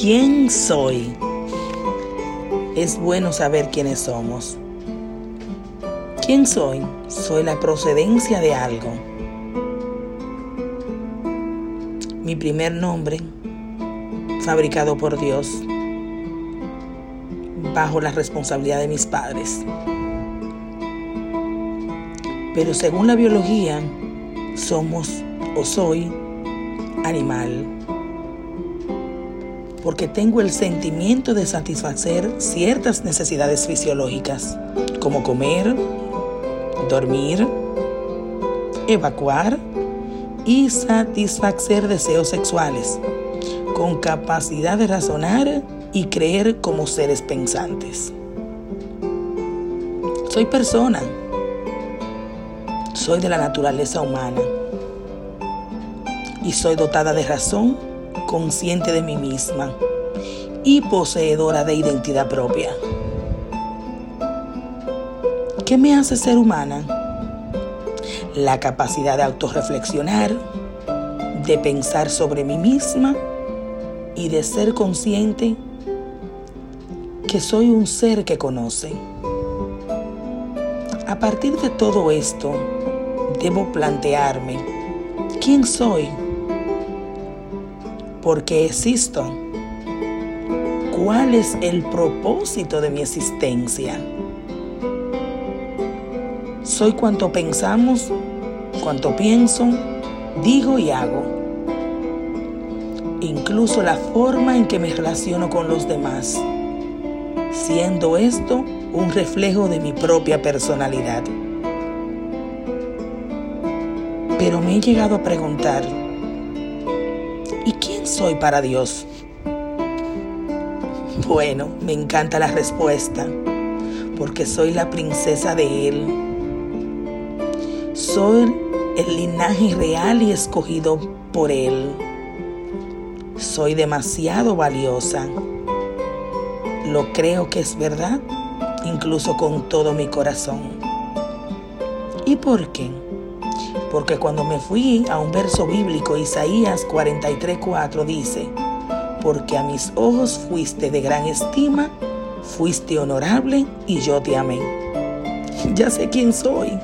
¿Quién soy? Es bueno saber quiénes somos. ¿Quién soy? Soy la procedencia de algo. Mi primer nombre, fabricado por Dios, bajo la responsabilidad de mis padres. Pero según la biología, somos o soy animal. Porque tengo el sentimiento de satisfacer ciertas necesidades fisiológicas, como comer, dormir, evacuar y satisfacer deseos sexuales, con capacidad de razonar y creer como seres pensantes. Soy persona. Soy de la naturaleza humana. Y soy dotada de razón, consciente de mí misma y poseedora de identidad propia. ¿Qué me hace ser humana? La capacidad de autorreflexionar, de pensar sobre mí misma y de ser consciente que soy un ser que conoce. A partir de todo esto, debo plantearme, ¿quién soy? ¿Por qué existo? ¿Cuál es el propósito de mi existencia? Soy cuanto pensamos, cuanto pienso, digo y hago. Incluso la forma en que me relaciono con los demás siendo esto un reflejo de mi propia personalidad. Pero me he llegado a preguntar, ¿y quién soy para Dios? Bueno, me encanta la respuesta, porque soy la princesa de Él. Soy el linaje real y escogido por Él. Soy demasiado valiosa lo creo que es verdad, incluso con todo mi corazón. ¿Y por qué? Porque cuando me fui a un verso bíblico, Isaías 43:4 dice, porque a mis ojos fuiste de gran estima, fuiste honorable y yo te amé. Ya sé quién soy,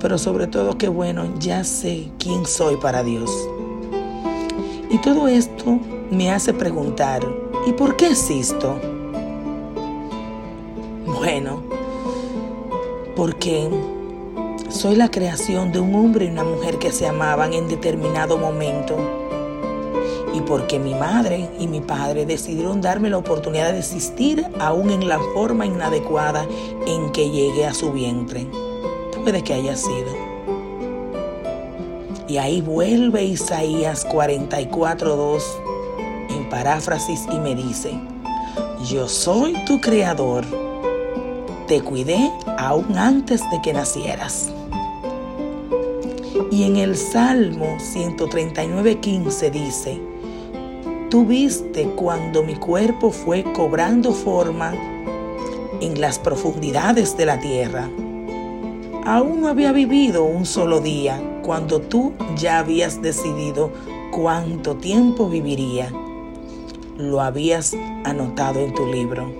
pero sobre todo que bueno, ya sé quién soy para Dios. Y todo esto me hace preguntar, ¿Y por qué existo? Bueno, porque soy la creación de un hombre y una mujer que se amaban en determinado momento. Y porque mi madre y mi padre decidieron darme la oportunidad de existir aún en la forma inadecuada en que llegué a su vientre. Puede que haya sido. Y ahí vuelve Isaías 44.2 paráfrasis y me dice, yo soy tu creador, te cuidé aún antes de que nacieras. Y en el Salmo 139.15 dice, tú viste cuando mi cuerpo fue cobrando forma en las profundidades de la tierra. Aún no había vivido un solo día cuando tú ya habías decidido cuánto tiempo viviría lo habías anotado en tu libro.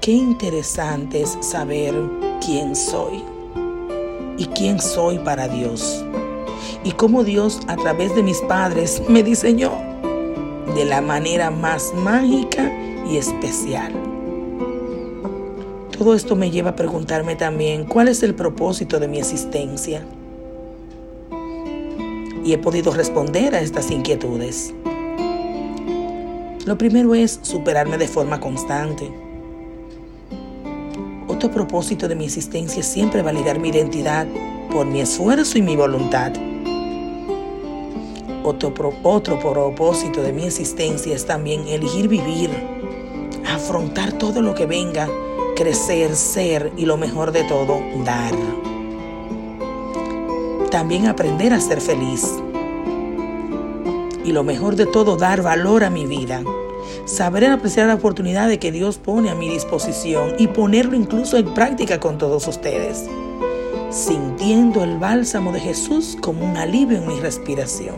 Qué interesante es saber quién soy y quién soy para Dios y cómo Dios a través de mis padres me diseñó de la manera más mágica y especial. Todo esto me lleva a preguntarme también cuál es el propósito de mi existencia. Y he podido responder a estas inquietudes. Lo primero es superarme de forma constante. Otro propósito de mi existencia es siempre validar mi identidad por mi esfuerzo y mi voluntad. Otro, otro propósito de mi existencia es también elegir vivir, afrontar todo lo que venga, crecer, ser y lo mejor de todo, dar. También aprender a ser feliz y lo mejor de todo, dar valor a mi vida. Saber apreciar la oportunidad de que Dios pone a mi disposición y ponerlo incluso en práctica con todos ustedes. Sintiendo el bálsamo de Jesús como un alivio en mi respiración.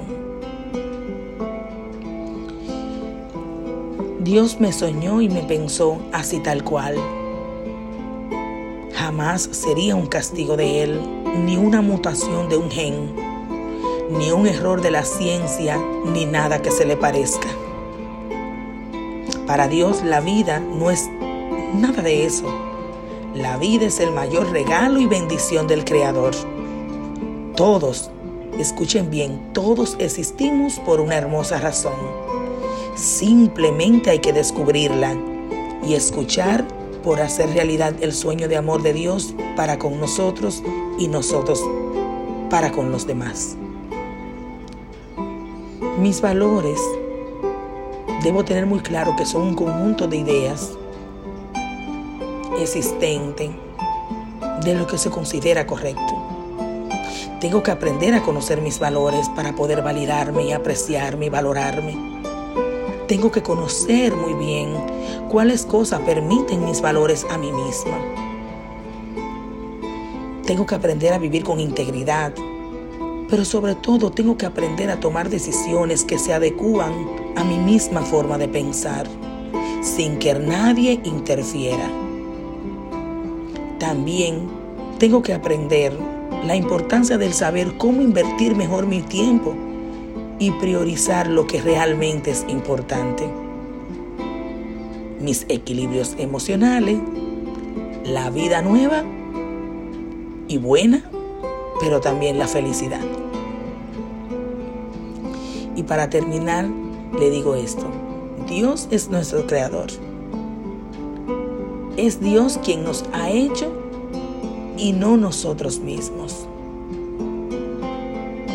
Dios me soñó y me pensó así tal cual. Jamás sería un castigo de Él, ni una mutación de un gen, ni un error de la ciencia, ni nada que se le parezca. Para Dios la vida no es nada de eso. La vida es el mayor regalo y bendición del Creador. Todos, escuchen bien, todos existimos por una hermosa razón. Simplemente hay que descubrirla y escuchar por hacer realidad el sueño de amor de Dios para con nosotros y nosotros para con los demás. Mis valores debo tener muy claro que son un conjunto de ideas existentes de lo que se considera correcto. Tengo que aprender a conocer mis valores para poder validarme y apreciarme y valorarme. Tengo que conocer muy bien cuáles cosas permiten mis valores a mí misma. Tengo que aprender a vivir con integridad, pero sobre todo tengo que aprender a tomar decisiones que se adecúan a mi misma forma de pensar, sin que nadie interfiera. También tengo que aprender la importancia del saber cómo invertir mejor mi tiempo y priorizar lo que realmente es importante. Mis equilibrios emocionales, la vida nueva y buena, pero también la felicidad. Y para terminar, le digo esto. Dios es nuestro creador. Es Dios quien nos ha hecho y no nosotros mismos.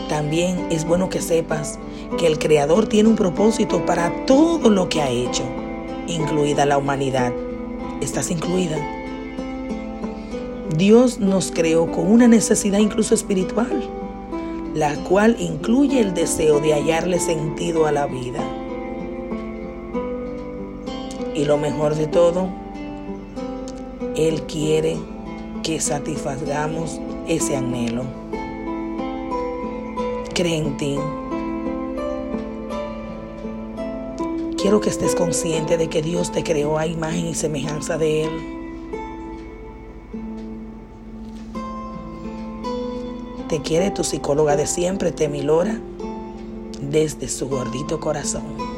También es bueno que sepas que el Creador tiene un propósito para todo lo que ha hecho, incluida la humanidad. Estás incluida. Dios nos creó con una necesidad incluso espiritual la cual incluye el deseo de hallarle sentido a la vida. Y lo mejor de todo, Él quiere que satisfagamos ese anhelo. Cree en ti. Quiero que estés consciente de que Dios te creó a imagen y semejanza de Él Te quiere tu psicóloga de siempre, Temilora, desde su gordito corazón.